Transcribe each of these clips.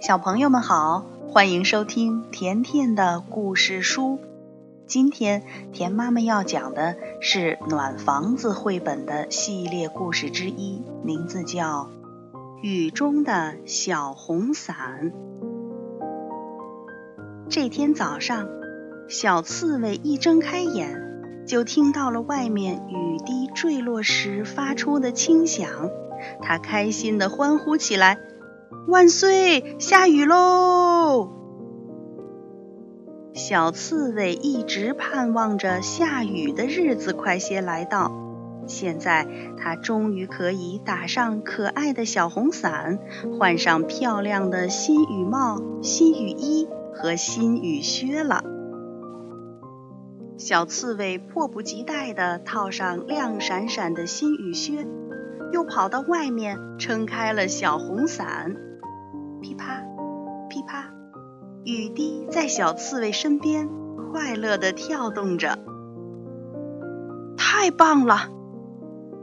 小朋友们好，欢迎收听甜甜的故事书。今天甜妈妈要讲的是《暖房子》绘本的系列故事之一，名字叫《雨中的小红伞》。这天早上，小刺猬一睁开眼，就听到了外面雨滴坠落时发出的轻响，它开心地欢呼起来。万岁！下雨喽！小刺猬一直盼望着下雨的日子快些来到。现在，它终于可以打上可爱的小红伞，换上漂亮的新雨帽、新雨衣和新雨靴了。小刺猬迫不及待地套上亮闪闪的新雨靴，又跑到外面撑开了小红伞。噼啪，噼啪，雨滴在小刺猬身边快乐地跳动着。太棒了！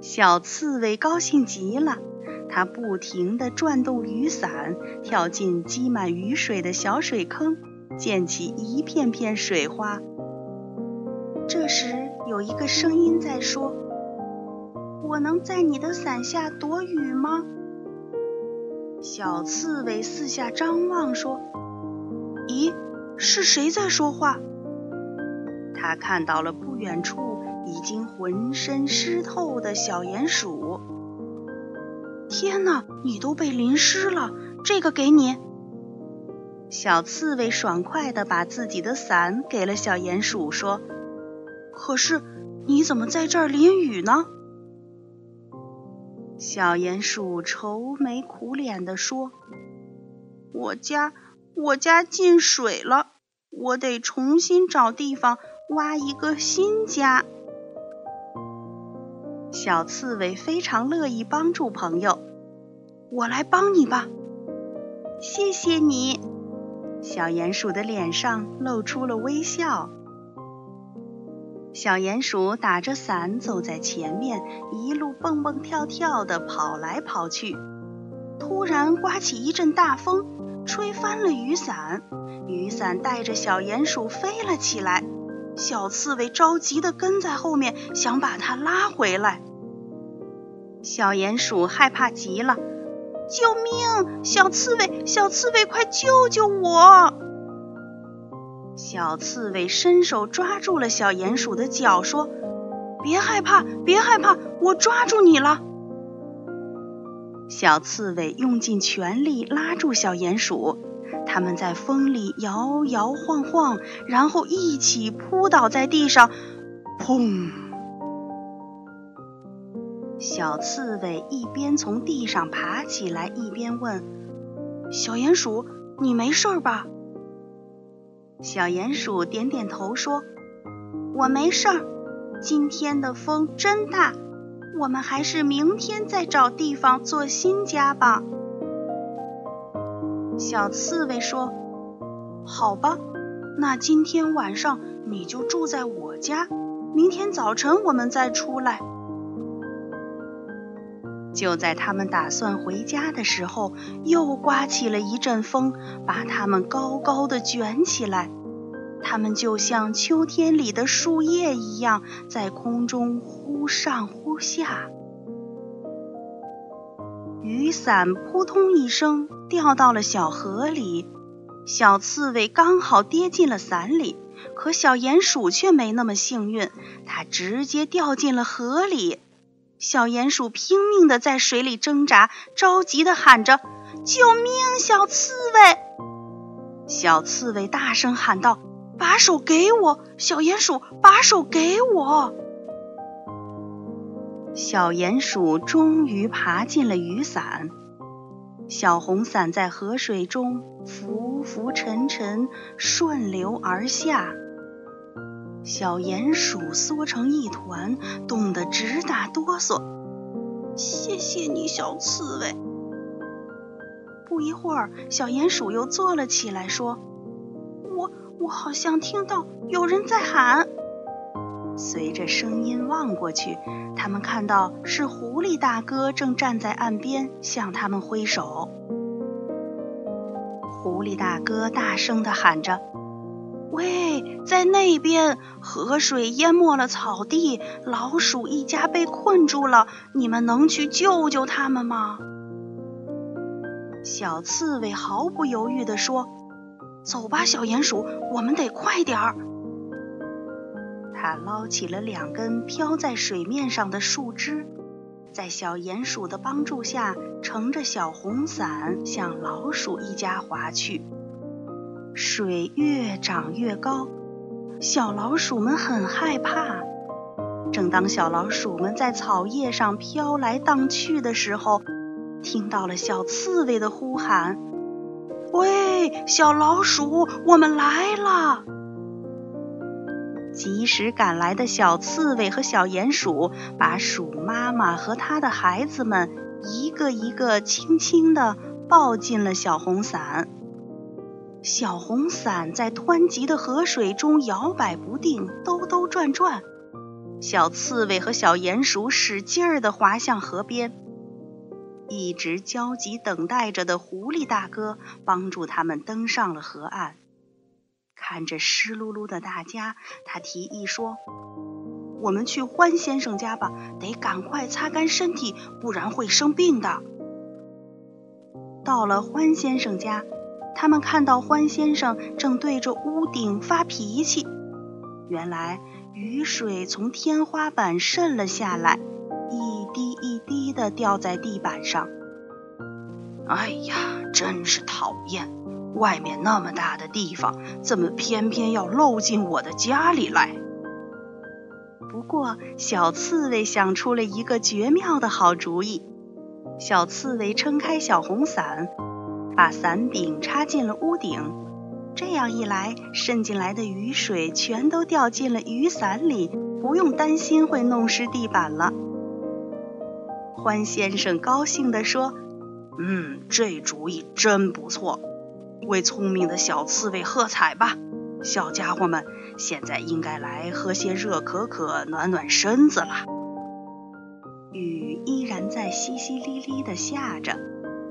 小刺猬高兴极了，它不停地转动雨伞，跳进积满雨水的小水坑，溅起一片片水花。这时，有一个声音在说：“我能在你的伞下躲雨吗？”小刺猬四下张望，说：“咦，是谁在说话？”他看到了不远处已经浑身湿透的小鼹鼠。天哪，你都被淋湿了！这个给你。小刺猬爽快地把自己的伞给了小鼹鼠，说：“可是你怎么在这儿淋雨呢？”小鼹鼠愁眉苦脸地说：“我家，我家进水了，我得重新找地方挖一个新家。”小刺猬非常乐意帮助朋友，我来帮你吧。谢谢你。小鼹鼠的脸上露出了微笑。小鼹鼠打着伞走在前面，一路蹦蹦跳跳地跑来跑去。突然刮起一阵大风，吹翻了雨伞，雨伞带着小鼹鼠飞了起来。小刺猬着急地跟在后面，想把它拉回来。小鼹鼠害怕极了：“救命！小刺猬，小刺猬，快救救我！”小刺猬伸手抓住了小鼹鼠的脚，说：“别害怕，别害怕，我抓住你了。”小刺猬用尽全力拉住小鼹鼠，他们在风里摇摇晃晃，然后一起扑倒在地上，砰！小刺猬一边从地上爬起来，一边问：“小鼹鼠，你没事吧？”小鼹鼠点点头说：“我没事儿。今天的风真大，我们还是明天再找地方做新家吧。”小刺猬说：“好吧，那今天晚上你就住在我家，明天早晨我们再出来。”就在他们打算回家的时候，又刮起了一阵风，把他们高高的卷起来。他们就像秋天里的树叶一样，在空中忽上忽下。雨伞扑通一声掉到了小河里，小刺猬刚好跌进了伞里，可小鼹鼠却没那么幸运，它直接掉进了河里。小鼹鼠拼命地在水里挣扎，着急地喊着：“救命！小刺猬！”小刺猬大声喊道：“把手给我！”小鼹鼠：“把手给我！”小鼹鼠终于爬进了雨伞，小红伞在河水中浮浮沉沉，顺流而下。小鼹鼠缩成一团，冻得直打哆嗦。谢谢你，小刺猬。不一会儿，小鼹鼠又坐了起来，说：“我我好像听到有人在喊。”随着声音望过去，他们看到是狐狸大哥正站在岸边向他们挥手。狐狸大哥大声地喊着：“喂，在那边，河水淹没了草地，老鼠一家被困住了，你们能去救救他们吗？”小刺猬毫不犹豫地说：“走吧，小鼹鼠，我们得快点儿。”他捞起了两根飘在水面上的树枝，在小鼹鼠的帮助下，乘着小红伞向老鼠一家划去。水越涨越高，小老鼠们很害怕。正当小老鼠们在草叶上飘来荡去的时候，听到了小刺猬的呼喊：“喂，小老鼠，我们来了！”及时赶来的小刺猬和小鼹鼠把鼠妈妈和它的孩子们一个一个轻轻地抱进了小红伞。小红伞在湍急的河水中摇摆不定，兜兜转转。小刺猬和小鼹鼠使劲儿地滑向河边。一直焦急等待着的狐狸大哥帮助他们登上了河岸。看着湿漉漉的大家，他提议说：“我们去欢先生家吧，得赶快擦干身体，不然会生病的。”到了欢先生家，他们看到欢先生正对着屋顶发脾气。原来雨水从天花板渗了下来，一滴一滴的掉在地板上。哎呀，真是讨厌！外面那么大的地方，怎么偏偏要漏进我的家里来？不过，小刺猬想出了一个绝妙的好主意。小刺猬撑开小红伞，把伞柄插进了屋顶。这样一来，渗进来的雨水全都掉进了雨伞里，不用担心会弄湿地板了。欢先生高兴地说：“嗯，这主意真不错。”为聪明的小刺猬喝彩吧，小家伙们！现在应该来喝些热可可，暖暖身子了。雨依然在淅淅沥沥地下着，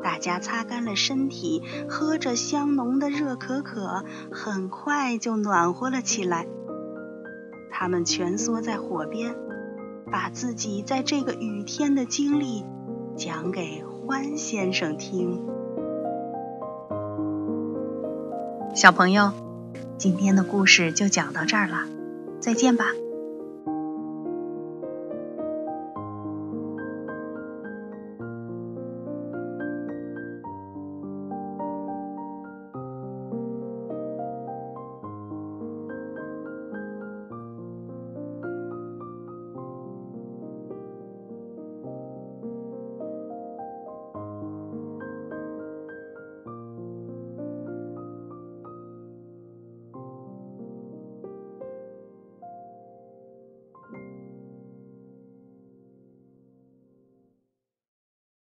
大家擦干了身体，喝着香浓的热可可，很快就暖和了起来。他们蜷缩在火边，把自己在这个雨天的经历讲给欢先生听。小朋友，今天的故事就讲到这儿了，再见吧。